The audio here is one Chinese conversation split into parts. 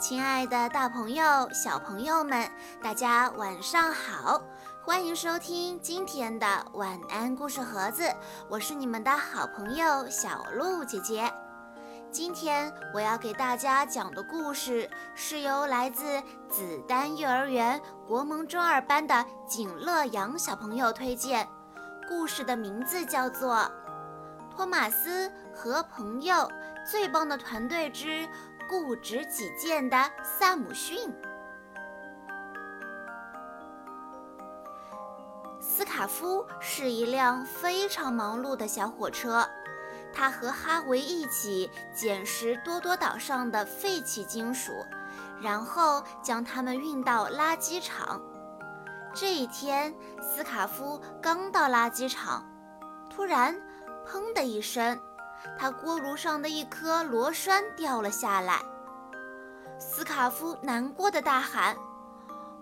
亲爱的，大朋友、小朋友们，大家晚上好！欢迎收听今天的晚安故事盒子，我是你们的好朋友小鹿姐姐。今天我要给大家讲的故事是由来自子丹幼儿园国萌中二班的景乐阳小朋友推荐，故事的名字叫做《托马斯和朋友最棒的团队之》。固执己见的萨姆逊。斯卡夫是一辆非常忙碌的小火车，他和哈维一起捡拾多多岛上的废弃金属，然后将它们运到垃圾场。这一天，斯卡夫刚到垃圾场，突然，砰的一声。他锅炉上的一颗螺栓掉了下来，斯卡夫难过的大喊：“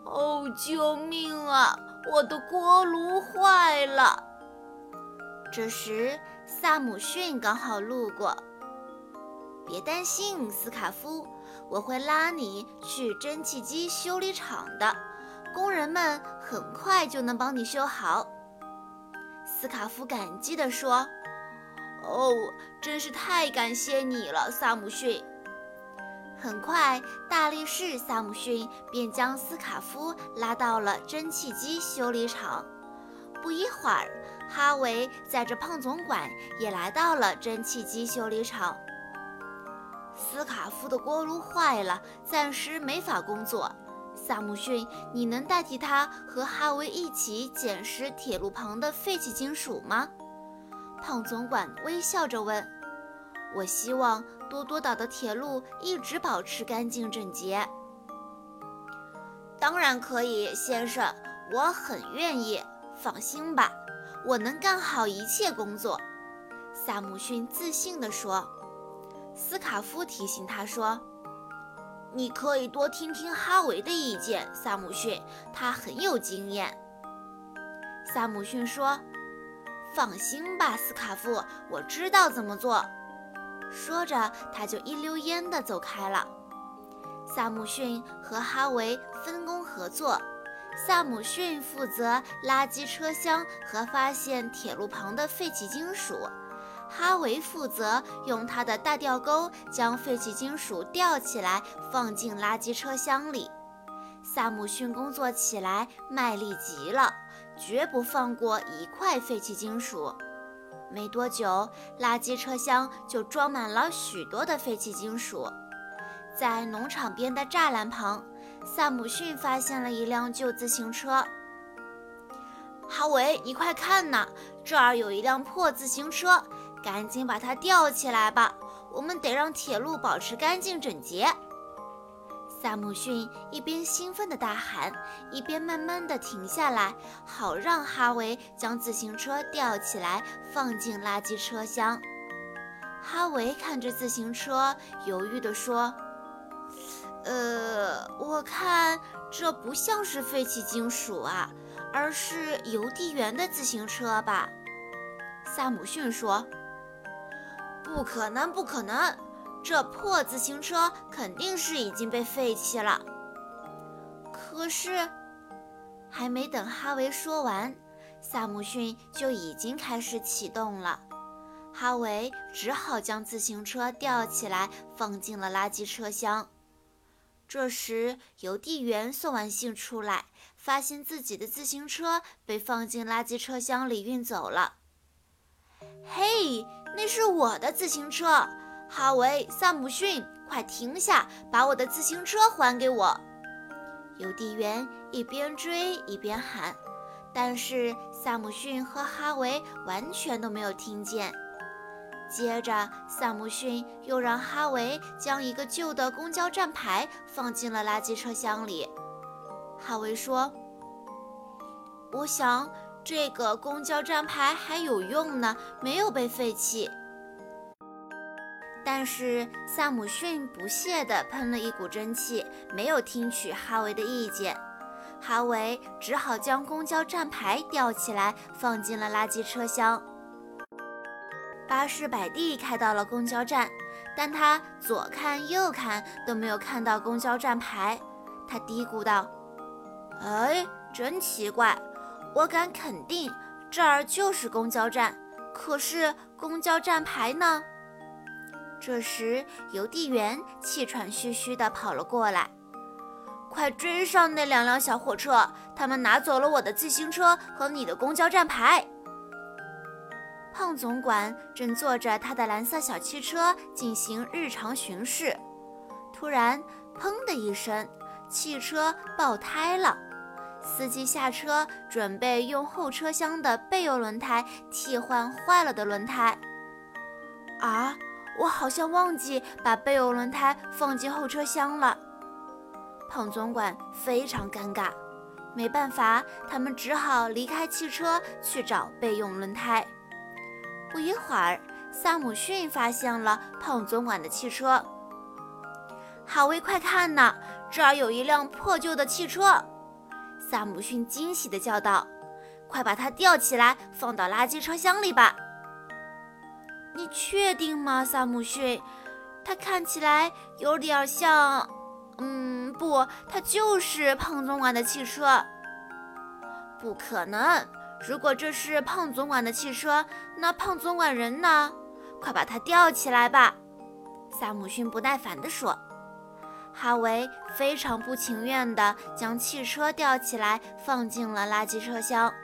哦，救命啊！我的锅炉坏了！”这时，萨姆逊刚好路过。“别担心，斯卡夫，我会拉你去蒸汽机修理厂的，工人们很快就能帮你修好。”斯卡夫感激地说。哦，真是太感谢你了，萨姆逊。很快，大力士萨姆逊便将斯卡夫拉到了蒸汽机修理厂。不一会儿，哈维载着胖总管也来到了蒸汽机修理厂。斯卡夫的锅炉坏了，暂时没法工作。萨姆逊，你能代替他和哈维一起捡拾铁路旁的废弃金属吗？胖总管微笑着问：“我希望多多岛的铁路一直保持干净整洁。”“当然可以，先生，我很愿意。放心吧，我能干好一切工作。”萨姆逊自信地说。斯卡夫提醒他说：“你可以多听听哈维的意见，萨姆逊，他很有经验。”萨姆逊说。放心吧，斯卡夫，我知道怎么做。说着，他就一溜烟地走开了。萨姆逊和哈维分工合作，萨姆逊负责垃圾车厢和发现铁路旁的废弃金属，哈维负责用他的大吊钩将废弃金属吊起来放进垃圾车厢里。萨姆逊工作起来卖力极了。绝不放过一块废弃金属。没多久，垃圾车厢就装满了许多的废弃金属。在农场边的栅栏旁，萨姆逊发现了一辆旧自行车。哈维，你快看呐，这儿有一辆破自行车，赶紧把它吊起来吧！我们得让铁路保持干净整洁。萨姆逊一边兴奋地大喊，一边慢慢地停下来，好让哈维将自行车吊起来放进垃圾车厢。哈维看着自行车，犹豫地说：“呃，我看这不像是废弃金属啊，而是邮递员的自行车吧？”萨姆逊说：“不可能，不可能。”这破自行车肯定是已经被废弃了。可是，还没等哈维说完，萨姆逊就已经开始启动了。哈维只好将自行车吊起来，放进了垃圾车厢。这时，邮递员送完信出来，发现自己的自行车被放进垃圾车厢里运走了。嘿，那是我的自行车！哈维，萨姆逊，快停下，把我的自行车还给我！邮递员一边追一边喊，但是萨姆逊和哈维完全都没有听见。接着，萨姆逊又让哈维将一个旧的公交站牌放进了垃圾车厢里。哈维说：“我想这个公交站牌还有用呢，没有被废弃。”但是萨姆逊不屑地喷了一股蒸汽，没有听取哈维的意见。哈维只好将公交站牌吊起来，放进了垃圾车厢。巴士摆地开到了公交站，但他左看右看都没有看到公交站牌。他嘀咕道：“哎，真奇怪，我敢肯定这儿就是公交站，可是公交站牌呢？”这时，邮递员气喘吁吁地跑了过来：“快追上那两辆小火车，他们拿走了我的自行车和你的公交站牌。”胖总管正坐着他的蓝色小汽车进行日常巡视，突然，砰的一声，汽车爆胎了。司机下车，准备用后车厢的备用轮胎替换坏了的轮胎。啊，我好像忘记把备用轮胎放进后车厢了。胖总管非常尴尬，没办法，他们只好离开汽车去找备用轮胎。不一会儿，萨姆逊发现了胖总管的汽车。哈维，快看呐，这儿有一辆破旧的汽车！萨姆逊惊喜地叫道：“快把它吊起来，放到垃圾车厢里吧！”你确定吗，萨姆逊？它看起来有点像……嗯，不，它就是胖总管的汽车。不可能！如果这是胖总管的汽车，那胖总管人呢？快把他吊起来吧！萨姆逊不耐烦地说。哈维非常不情愿地将汽车吊起来，放进了垃圾车厢。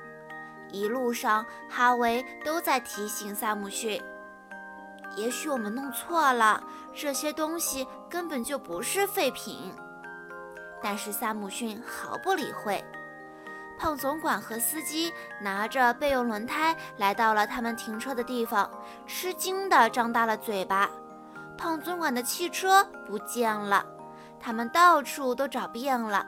一路上，哈维都在提醒萨姆逊：“也许我们弄错了，这些东西根本就不是废品。”但是萨姆逊毫不理会。胖总管和司机拿着备用轮胎来到了他们停车的地方，吃惊地张大了嘴巴。胖总管的汽车不见了，他们到处都找遍了，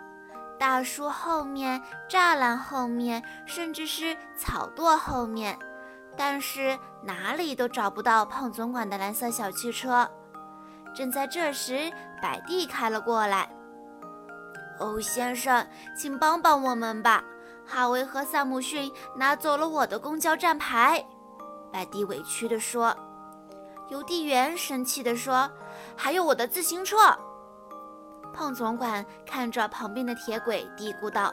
大树后面、栅栏后面，甚至是草垛后面，但是哪里都找不到胖总管的蓝色小汽车。正在这时，百蒂开了过来。“哦，先生，请帮帮我们吧！”哈维和萨姆逊拿走了我的公交站牌，百蒂委屈地说。邮递员生气地说：“还有我的自行车。”胖总管看着旁边的铁轨，嘀咕道：“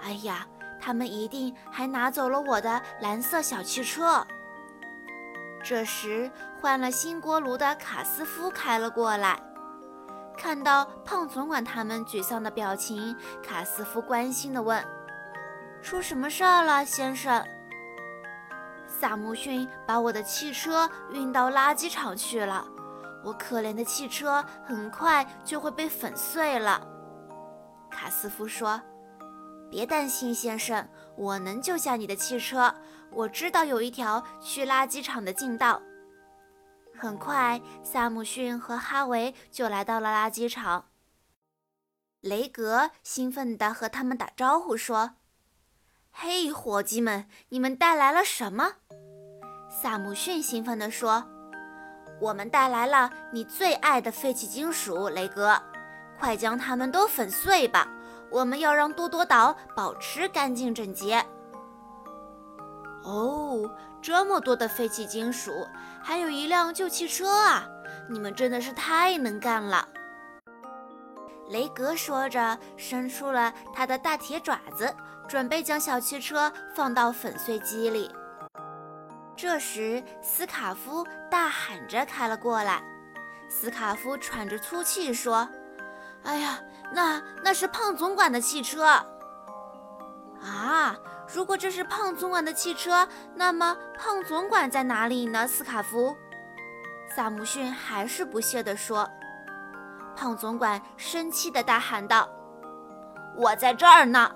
哎呀，他们一定还拿走了我的蓝色小汽车。”这时，换了新锅炉的卡斯夫开了过来，看到胖总管他们沮丧的表情，卡斯夫关心地问。出什么事儿了，先生？萨姆逊把我的汽车运到垃圾场去了，我可怜的汽车很快就会被粉碎了。卡斯夫说：“别担心，先生，我能救下你的汽车。我知道有一条去垃圾场的近道。”很快，萨姆逊和哈维就来到了垃圾场。雷格兴奋地和他们打招呼说。嘿，伙计们，你们带来了什么？萨姆逊兴奋地说：“我们带来了你最爱的废弃金属，雷格，快将它们都粉碎吧！我们要让多多岛保持干净整洁。”哦，这么多的废弃金属，还有一辆旧汽车啊！你们真的是太能干了。雷格说着，伸出了他的大铁爪子。准备将小汽车放到粉碎机里。这时，斯卡夫大喊着开了过来。斯卡夫喘着粗气说：“哎呀，那那是胖总管的汽车啊！如果这是胖总管的汽车，那么胖总管在哪里呢？”斯卡夫，萨姆逊还是不屑地说。胖总管生气地大喊道：“我在这儿呢！”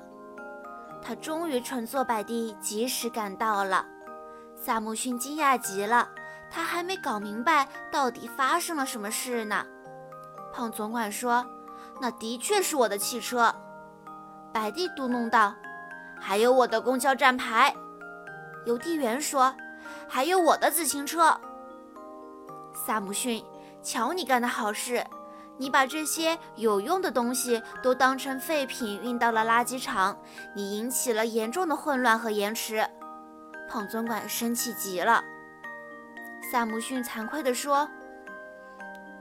他终于乘坐摆地及时赶到了，萨姆逊惊讶极了，他还没搞明白到底发生了什么事呢。胖总管说：“那的确是我的汽车。”摆地嘟哝道：“还有我的公交站牌。”邮递员说：“还有我的自行车。”萨姆逊，瞧你干的好事！你把这些有用的东西都当成废品运到了垃圾场，你引起了严重的混乱和延迟。胖总管生气极了。萨姆逊惭愧地说：“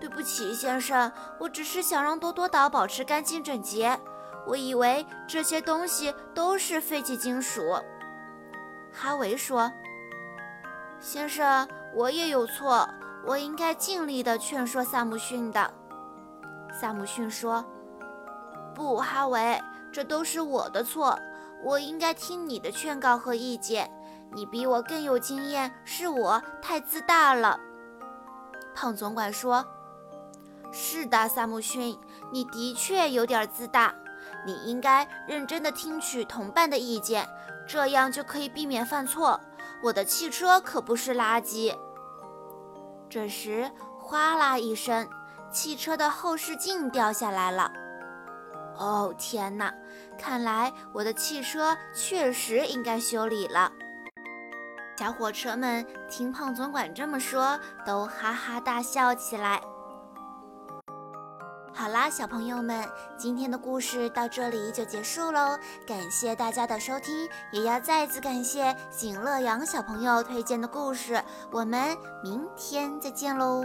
对不起，先生，我只是想让多多岛保持干净整洁。我以为这些东西都是废弃金属。”哈维说：“先生，我也有错，我应该尽力地劝说萨姆逊的。”萨姆逊说：“不，哈维，这都是我的错，我应该听你的劝告和意见。你比我更有经验，是我太自大了。”胖总管说：“是的，萨姆逊，你的确有点自大。你应该认真地听取同伴的意见。”这样就可以避免犯错。我的汽车可不是垃圾。这时，哗啦一声，汽车的后视镜掉下来了。哦，天哪！看来我的汽车确实应该修理了。小火车们听胖总管这么说，都哈哈大笑起来。啦，小朋友们，今天的故事到这里就结束喽。感谢大家的收听，也要再次感谢景乐阳小朋友推荐的故事。我们明天再见喽。